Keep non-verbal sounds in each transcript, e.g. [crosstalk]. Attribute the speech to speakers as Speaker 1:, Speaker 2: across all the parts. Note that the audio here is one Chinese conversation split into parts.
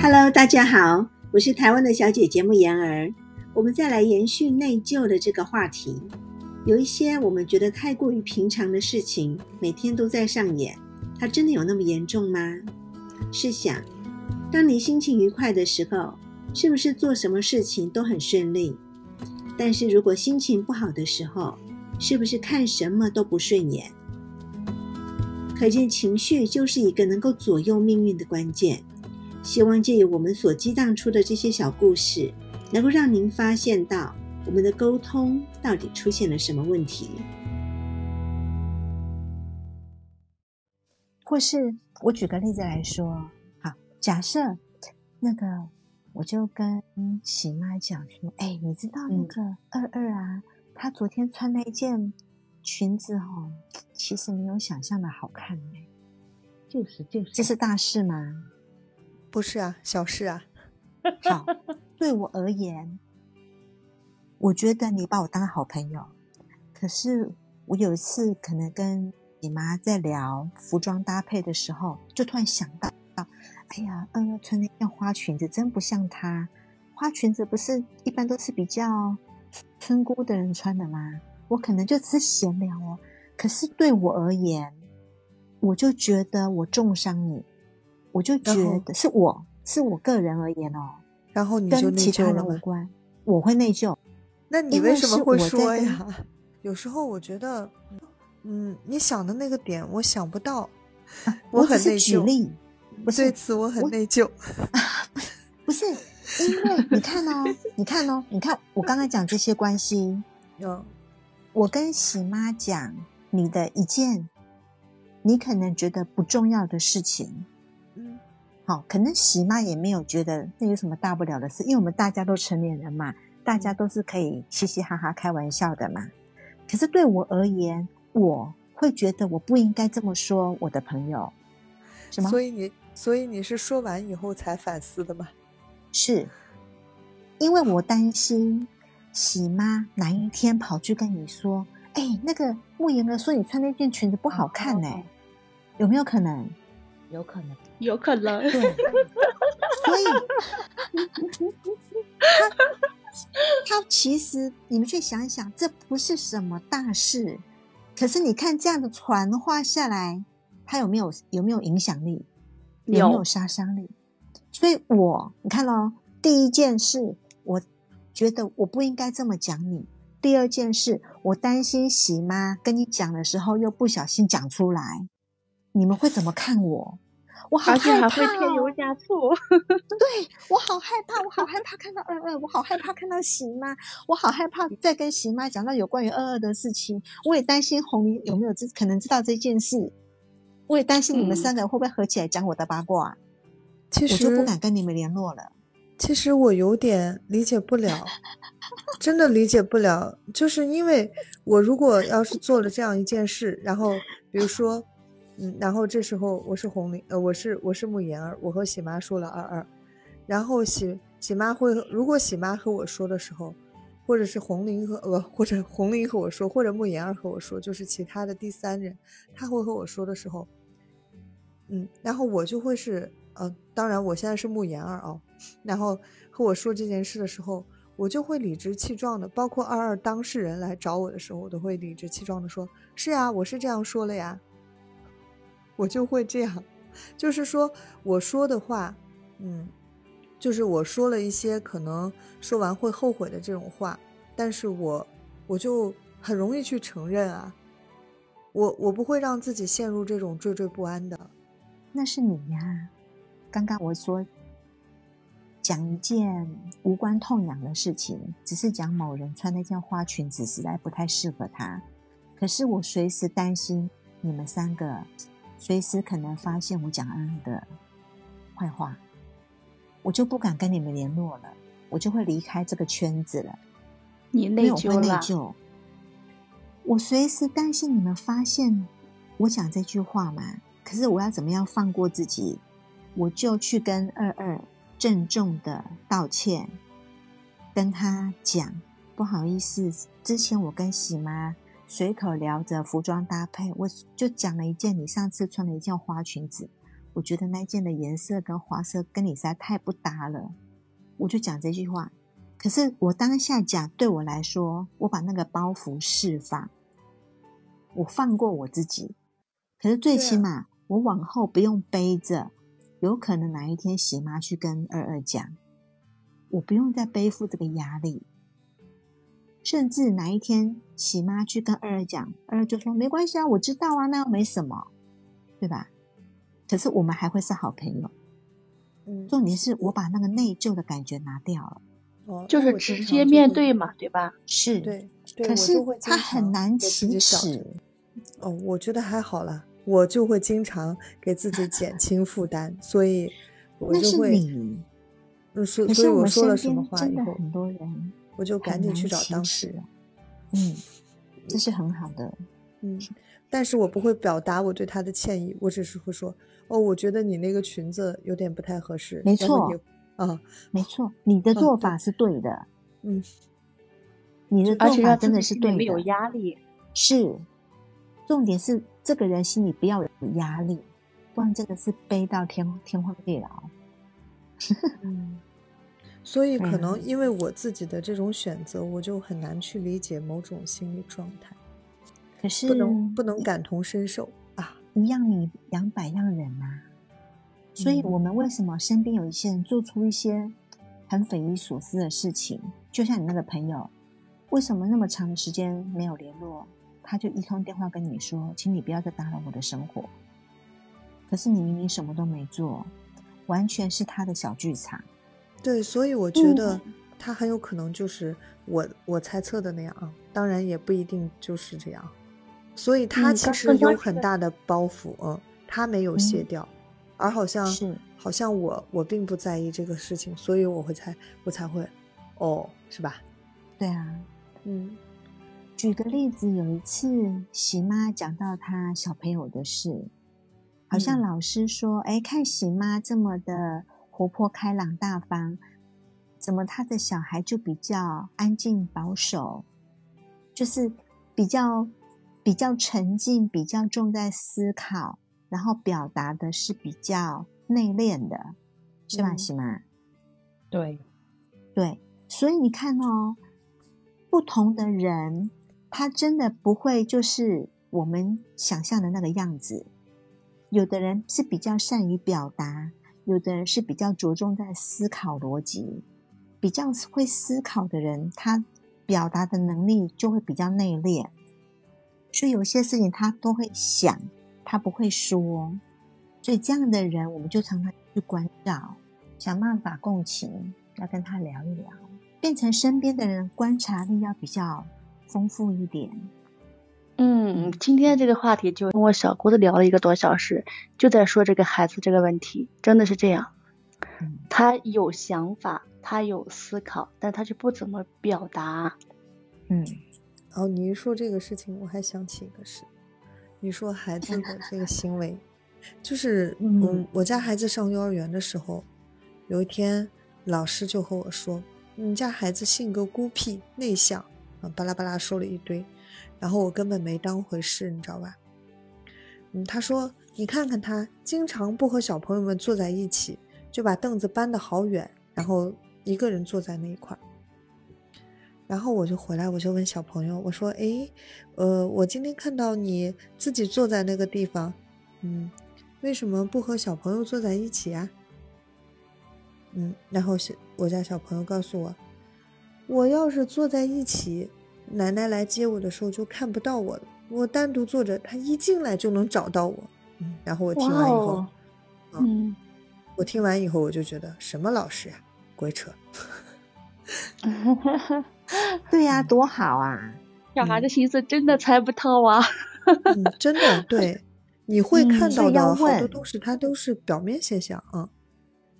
Speaker 1: Hello，大家好，我是台湾的小姐姐木妍儿。我们再来延续内疚的这个话题。有一些我们觉得太过于平常的事情，每天都在上演，它真的有那么严重吗？试想，当你心情愉快的时候，是不是做什么事情都很顺利？但是如果心情不好的时候，是不是看什么都不顺眼？可见情绪就是一个能够左右命运的关键。希望借由我们所激荡出的这些小故事，能够让您发现到我们的沟通到底出现了什么问题。
Speaker 2: 或是我举个例子来说，好，假设那个我就跟喜妈讲说，哎，你知道那个二二啊，她昨天穿了一件裙子哦，其实没有想象的好看哎，
Speaker 1: 就是就是，
Speaker 2: 这是大事吗？
Speaker 3: 不是啊，小事啊。
Speaker 2: 好，对我而言，我觉得你把我当好朋友。可是我有一次可能跟你妈在聊服装搭配的时候，就突然想到，哎呀，二二穿那件花裙子真不像她。花裙子不是一般都是比较村姑的人穿的吗？我可能就只是闲聊哦。可是对我而言，我就觉得我重伤你。我就觉得是我是我个人而言哦，
Speaker 3: 然后你就
Speaker 2: 跟其他人无关，我会内疚。
Speaker 3: 那你为什么会说呀？有时候我觉得，嗯，你想的那个点我想不到，
Speaker 2: 我
Speaker 3: 很内
Speaker 2: 疚。
Speaker 3: 对此我很内疚。[laughs]
Speaker 2: 不是因为你看哦，你看哦，你看我刚刚讲这些关系，[laughs]
Speaker 3: 有
Speaker 2: 我跟喜妈讲你的一件你可能觉得不重要的事情。好，可能喜妈也没有觉得那有什么大不了的事，因为我们大家都成年人嘛，大家都是可以嘻嘻哈哈开玩笑的嘛。可是对我而言，我会觉得我不应该这么说我的朋友，什么？
Speaker 3: 所以你，所以你是说完以后才反思的吗？
Speaker 2: 是，因为我担心喜妈哪一天跑去跟你说，哎，那个慕言儿说你穿那件裙子不好看呢，有没有可能？
Speaker 1: 有可能，
Speaker 4: 有可能。
Speaker 2: 对，[laughs] 所以他他其实你们去想一想，这不是什么大事，可是你看这样的传话下来，他有没有有没有影响力？有没有杀伤力？所以我你看哦，第一件事，我觉得我不应该这么讲你；第二件事，我担心喜妈跟你讲的时候又不小心讲出来。你们会怎么看我？我好害怕，
Speaker 4: 会添油加醋。[laughs]
Speaker 2: 对我好害怕，我好害怕看到二二，我好害怕看到喜妈，我好害怕再跟喜妈讲到有关于二二的事情。我也担心红林有没有知可能知道这件事，我也担心你们三个人会不会合起来讲我的八卦。
Speaker 3: 其实
Speaker 2: 我就不敢跟你们联络了。
Speaker 3: 其实我有点理解不了，真的理解不了，就是因为我如果要是做了这样一件事，然后比如说。嗯，然后这时候我是红玲，呃，我是我是慕言儿，我和喜妈说了二二，然后喜喜妈会，如果喜妈和我说的时候，或者是红玲和呃，或者红玲和我说，或者慕言儿和我说，就是其他的第三人，他会和我说的时候，嗯，然后我就会是，呃，当然我现在是慕言儿啊，然后和我说这件事的时候，我就会理直气壮的，包括二二当事人来找我的时候，我都会理直气壮的说，是呀，我是这样说了呀。我就会这样，就是说我说的话，嗯，就是我说了一些可能说完会后悔的这种话，但是我我就很容易去承认啊，我我不会让自己陷入这种惴惴不安的。
Speaker 2: 那是你呀，刚刚我说讲一件无关痛痒的事情，只是讲某人穿那件花裙子实在不太适合他，可是我随时担心你们三个。随时可能发现我讲恩的坏话，我就不敢跟你们联络了，我就会离开这个圈子了。
Speaker 4: 你内疚
Speaker 2: 了？内疚。我随时担心你们发现我讲这句话嘛。可是我要怎么样放过自己？我就去跟二二郑重的道歉，跟他讲不好意思，之前我跟喜妈。随口聊着服装搭配，我就讲了一件你上次穿了一件花裙子，我我觉得那件的颜色跟花色跟你实在太不搭了，我就讲这句话。可是我当下讲，对我来说，我把那个包袱释放，我放过我自己。可是最起码，我往后不用背着，有可能哪一天喜妈去跟二二讲，我不用再背负这个压力。甚至哪一天喜妈去跟二二讲，二二就说没关系啊，我知道啊，那又没什么，对吧？可是我们还会是好朋友。
Speaker 3: 嗯，
Speaker 2: 重点是我把那个内疚的感觉拿掉了。
Speaker 3: 哦，
Speaker 4: 就是直接面对嘛，对吧？
Speaker 2: 是，
Speaker 3: 对对，
Speaker 2: 可是
Speaker 3: 就会经
Speaker 2: 它很难
Speaker 3: 给自己
Speaker 2: 启齿。
Speaker 3: 哦，我觉得还好啦，我就会经常给自己减 [laughs] 轻负担，所以我
Speaker 2: 那
Speaker 3: 就是会，
Speaker 2: 你，
Speaker 3: 嗯，所所以
Speaker 2: 可是我们
Speaker 3: 说了
Speaker 2: 身边
Speaker 3: 什么话以后，
Speaker 2: 真的很多人
Speaker 3: 我就赶紧去找当事人。
Speaker 2: 嗯，这是很好的。
Speaker 3: 嗯，但是我不会表达我对他的歉意，我只是会说，哦，我觉得你那个裙子有点不太合适。
Speaker 2: 没错
Speaker 3: 你，啊，
Speaker 2: 没错，你的做法是对的，
Speaker 3: 嗯，
Speaker 2: 你的做法真的是对的。
Speaker 4: 没有压力。
Speaker 2: 是，重点是这个人心里不要有压力，不然真的是背到天天荒地老。
Speaker 3: 嗯，[laughs] 所以可
Speaker 2: 嗯
Speaker 3: 能因为我自己的这种选择，我就很难去理解某种心理状态，
Speaker 2: 可是
Speaker 3: 不能不能感同身受啊。
Speaker 2: 一样米养百样人呐、所以
Speaker 3: 嗯
Speaker 2: 我们为什么身边有一些人做出一些很匪夷所思的事情？就像你那个朋友，为什么那么长的时间没有联络，他就一通电话跟你说，请你不要再打扰我的生活。可是你明明什么都没做，完全是他的小剧场。
Speaker 3: 对，所以我觉得
Speaker 2: 嗯。
Speaker 3: 他很有可能就是我我猜测的那样啊，当然也不一定就是这样。所以他
Speaker 4: 嗯
Speaker 3: 其实有很大的包袱，嗯，他没有卸
Speaker 2: 嗯
Speaker 3: 掉，而好像好像我我并不在意这个事情，所以我会猜我才会，哦，是吧？
Speaker 2: 对啊，
Speaker 3: 嗯。
Speaker 2: 举个例子，有一次喜妈讲到她小朋友的事，好像
Speaker 3: 嗯。
Speaker 2: 老师说：“哎、看喜妈这么的活泼开朗大方，怎么他的小孩就比较安静保守，就是比较比较沉静，比较重在思考，然后表达的是比较内敛的，是吧，
Speaker 3: 嗯
Speaker 2: 喜妈？”
Speaker 4: 对，
Speaker 2: 对，所以你看哦，不同的人，他真的不会就是我们想象的那个样子。有的人是比较善于表达，有的人是比较着重在思考逻辑。比较会思考的人，他表达的能力就会比较内敛，所以有些事情他都会想，他不会说。所以这样的人，我们就常常去关照，想办法共情，要跟他聊一聊，变成身边的人观察力要比较丰富一点。
Speaker 4: 嗯，今天这个话题就跟我小姑子聊了一个多小时，就在说这个孩子这个问题，真的是这样。
Speaker 2: 嗯
Speaker 4: 他有想法，他有思考，但他就不怎么表达。
Speaker 2: 嗯，
Speaker 3: 哦，你一说这个事情，我还想起一个事。你说孩子的这个行为，就是
Speaker 2: 嗯
Speaker 3: 嗯，我家孩子上幼儿园的时候，有一天老师就和我说：“你家孩子性格孤僻内向啊，巴拉巴拉说了一堆，然后我根本没当回事，你知道吧？嗯，他说你看看他，经常不和小朋友们坐在一起，就把凳子搬得好远，然后一个人坐在那一块儿。然后我就回来，我就问小朋友，我说：“诶，呃，我今天看到你自己坐在那个地方，嗯，为什么不和小朋友坐在一起啊？”嗯，然后小我家小朋友告诉我，我要是坐在一起，奶奶来接我的时候就看不到我了。我单独坐着，她一进来就能找到我。嗯，然后我听完以后，
Speaker 4: 哦嗯，
Speaker 3: 我听完以后我就觉得什么老师呀，鬼扯。[laughs]
Speaker 2: 对呀、多好啊！
Speaker 4: 小孩的心思真的猜不透啊。[laughs]
Speaker 3: 嗯，真的对，[laughs] 你会
Speaker 2: 嗯
Speaker 3: 看到的好多东西，它都是表面现象啊。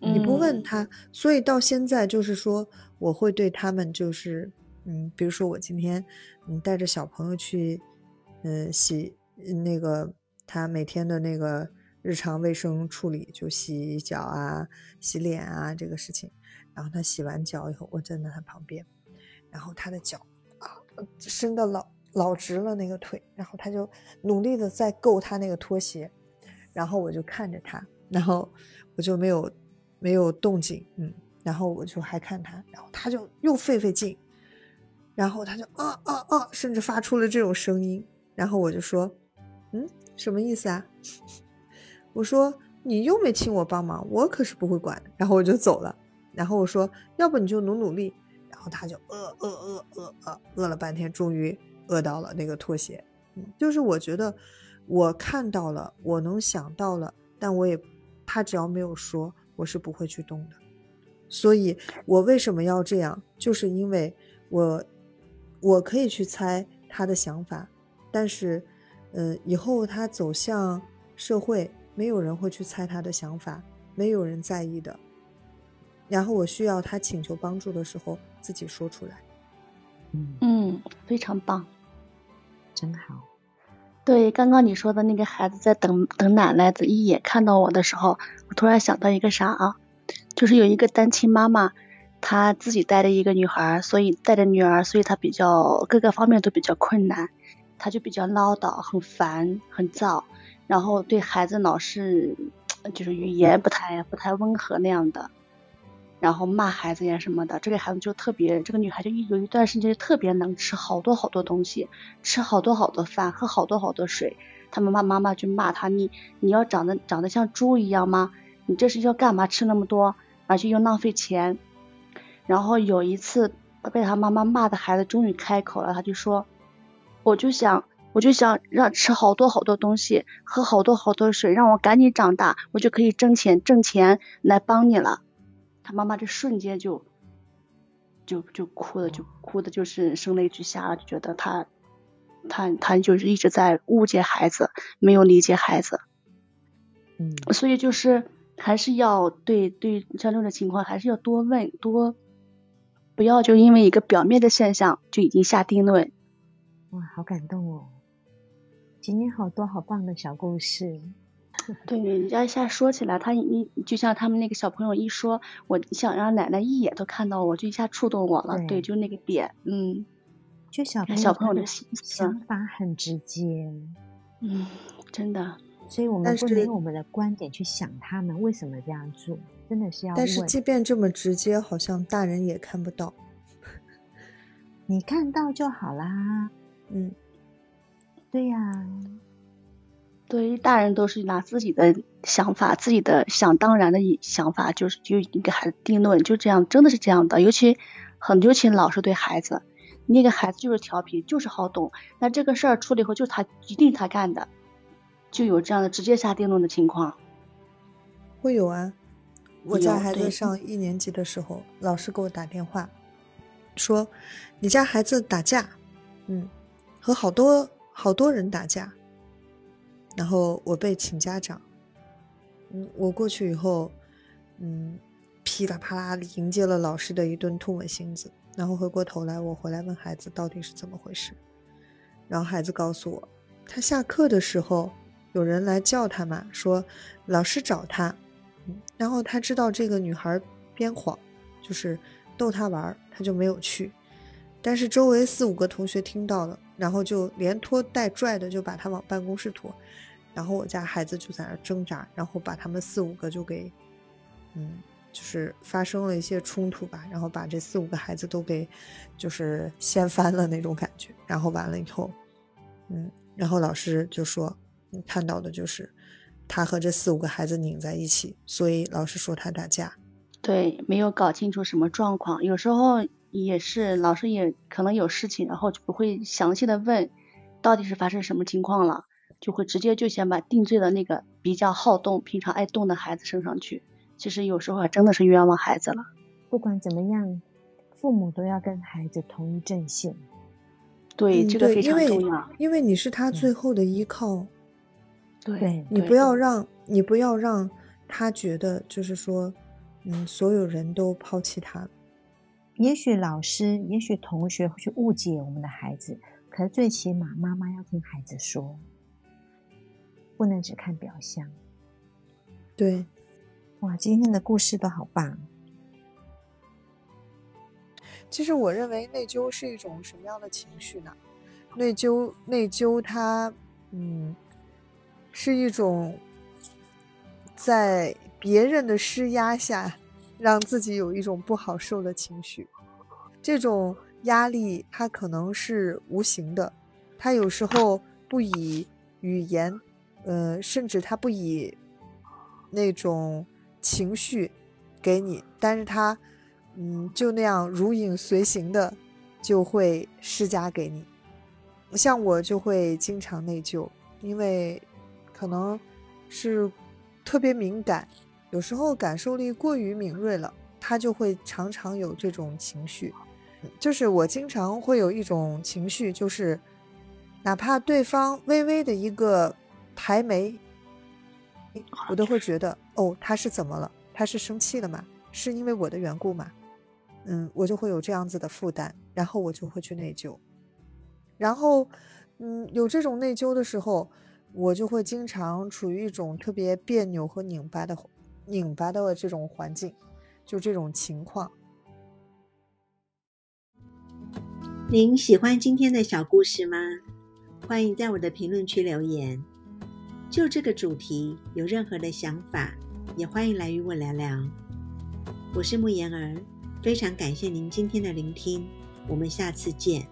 Speaker 3: 你不
Speaker 4: 嗯
Speaker 3: 问他，所以到现在就是说，我会对他们就是，嗯，比如说我今天，嗯，带着小朋友去，嗯，洗那个他每天的那个日常卫生处理，就洗脚啊、洗脸啊这个事情。然后他洗完脚以后，我站在他旁边，然后他的脚啊伸的老老直了那个腿，然后他就努力的在够他那个拖鞋，然后我就看着他，然后我就没有没有动静，嗯，然后我就还看他，然后他就又费费劲，然后他就啊啊啊，甚至发出了这种声音，然后我就说，嗯，什么意思啊？[laughs] 我说你又没请我帮忙，我可是不会管。然后我就走了，然后我说要不你就努努力，然后他就饿饿饿饿饿饿了半天，终于饿到了那个拖鞋，嗯，就是我觉得我看到了，我能想到了，但我也。他只要没有说，我是不会去动的。所以，我为什么要这样？就是因为我，我可以去猜他的想法，但是，呃，以后他走向社会，没有人会去猜他的想法，没有人在意的。然后，我需要他请求帮助的时候，自己说出来。
Speaker 2: 嗯
Speaker 4: 嗯，非常棒，
Speaker 2: 真好。
Speaker 4: 对，刚刚你说的那个孩子在等等奶奶的一眼看到我的时候，我突然想到一个啥啊？就是有一个单亲妈妈，她自己带着一个女孩，所以带着女儿，所以她比较各个方面都比较困难，她就比较唠叨，很烦，很燥，然后对孩子老是就是语言不太不太温和那样的。然后骂孩子呀什么的，这个孩子就特别，这个女孩就一有一段时间就特别能吃好多好多东西，吃好多好多饭，喝好多好多水。他妈妈妈妈就骂他，你你要长得长得像猪一样吗？你这是要干嘛？吃那么多，而且又浪费钱。然后有一次被他妈妈骂的孩子终于开口了，他就说，我就想我就想让吃好多好多东西，喝好多好多水，让我赶紧长大，我就可以挣钱挣钱来帮你了。他妈妈这瞬间就就就哭的就哭的就是声泪俱下了，就觉得他他他就是一直在误解孩子，没有理解孩子。
Speaker 2: 嗯，
Speaker 4: 所以就是还是要对对像这种情况，还是要多问多，不要就因为一个表面的现象就已经下定论。
Speaker 2: 哇，好感动哦！今天好多好棒的小故事。[laughs]
Speaker 4: 对，人家一下说起来，他一就像他们那个小朋友一说，我想让奶奶一眼都看到我，就一下触动我了。对，就那个点，嗯，
Speaker 2: 就小
Speaker 4: 小朋友的
Speaker 2: 想法很直接，
Speaker 4: 嗯，真的。
Speaker 2: 所以我们不能用我们的观点去想他们为什么这样做，真的是要。
Speaker 3: 但是即便这么直接，好像大人也看不到。
Speaker 2: 你看到就好啦。
Speaker 3: 嗯，
Speaker 2: 对呀。
Speaker 4: 对于大人都是拿自己的想法、自己的想当然的想法，就是就给孩子定论，就这样，真的是这样的。尤其很尤其老是对孩子，那个孩子就是调皮，就是好动。那这个事儿出了以后，就是他一定他干的，就有这样的直接下定论的情况。
Speaker 3: 会有啊，我家孩子上一年级的时候，老师给我打电话说，你家孩子打架，嗯，和好多好多人打架。然后我被请家长，嗯，我过去以后，嗯，噼里啪啦迎接了老师的一顿吐沫星子。然后回过头来，我回来问孩子到底是怎么回事。然后孩子告诉我，他下课的时候有人来叫他嘛，说老师找他。然后他知道这个女孩编谎，就是逗他玩，他就没有去。但是周围四五个同学听到了，然后就连拖带拽的就把他往办公室拖。然后我家孩子就在那挣扎，然后把他们四五个就给，嗯，就是发生了一些冲突吧，然后把这四五个孩子都给，就是掀翻了那种感觉。然后完了以后，嗯，然后老师就说，看到的就是他和这四五个孩子拧在一起，所以老师说他打架。
Speaker 4: 对，没有搞清楚什么状况，有时候也是老师也可能有事情，然后就不会详细的问，到底是发生什么情况了。就会直接就先把定罪的那个比较好动、平常爱动的孩子升上去。其实有时候还真的是冤枉孩子了。
Speaker 2: 不管怎么样，父母都要跟孩子同一阵线。
Speaker 4: 对，这个非常重
Speaker 3: 要。因为你是他最后的依靠。
Speaker 4: 对。
Speaker 3: 你不要让你不要让他觉得就是说，嗯，所有人都抛弃他。
Speaker 2: 也许老师，也许同学会去误解我们的孩子，可是最起码妈妈要听孩子说。不能只看表象。
Speaker 3: 对，
Speaker 2: 哇，今天的故事都好棒。
Speaker 3: 其实我认为内疚是一种什么样的情绪呢？内疚，内疚，它，嗯，是一种在别人的施压下，让自己有一种不好受的情绪。这种压力它可能是无形的，它有时候不以语言，呃，甚至它不以那种情绪给你，但是它，嗯，就那样如影随形的就会施加给你。像我就会经常内疚，因为可能是特别敏感，有时候感受力过于敏锐了，他就会常常有这种情绪。就是我经常会有一种情绪，就是哪怕对方微微的一个抬眉，我都会觉得哦，他是怎么了？他是生气了吗？是因为我的缘故吗？嗯，我就会有这样子的负担，然后我就会去内疚。然后，嗯，有这种内疚的时候，我就会经常处于一种特别别扭和拧巴的、拧巴的这种环境，就这种情况。
Speaker 1: 您喜欢今天的小故事吗？欢迎在我的评论区留言。就这个主题有任何的想法，也欢迎来与我聊聊。我是慕言儿，非常感谢您今天的聆听，我们下次见。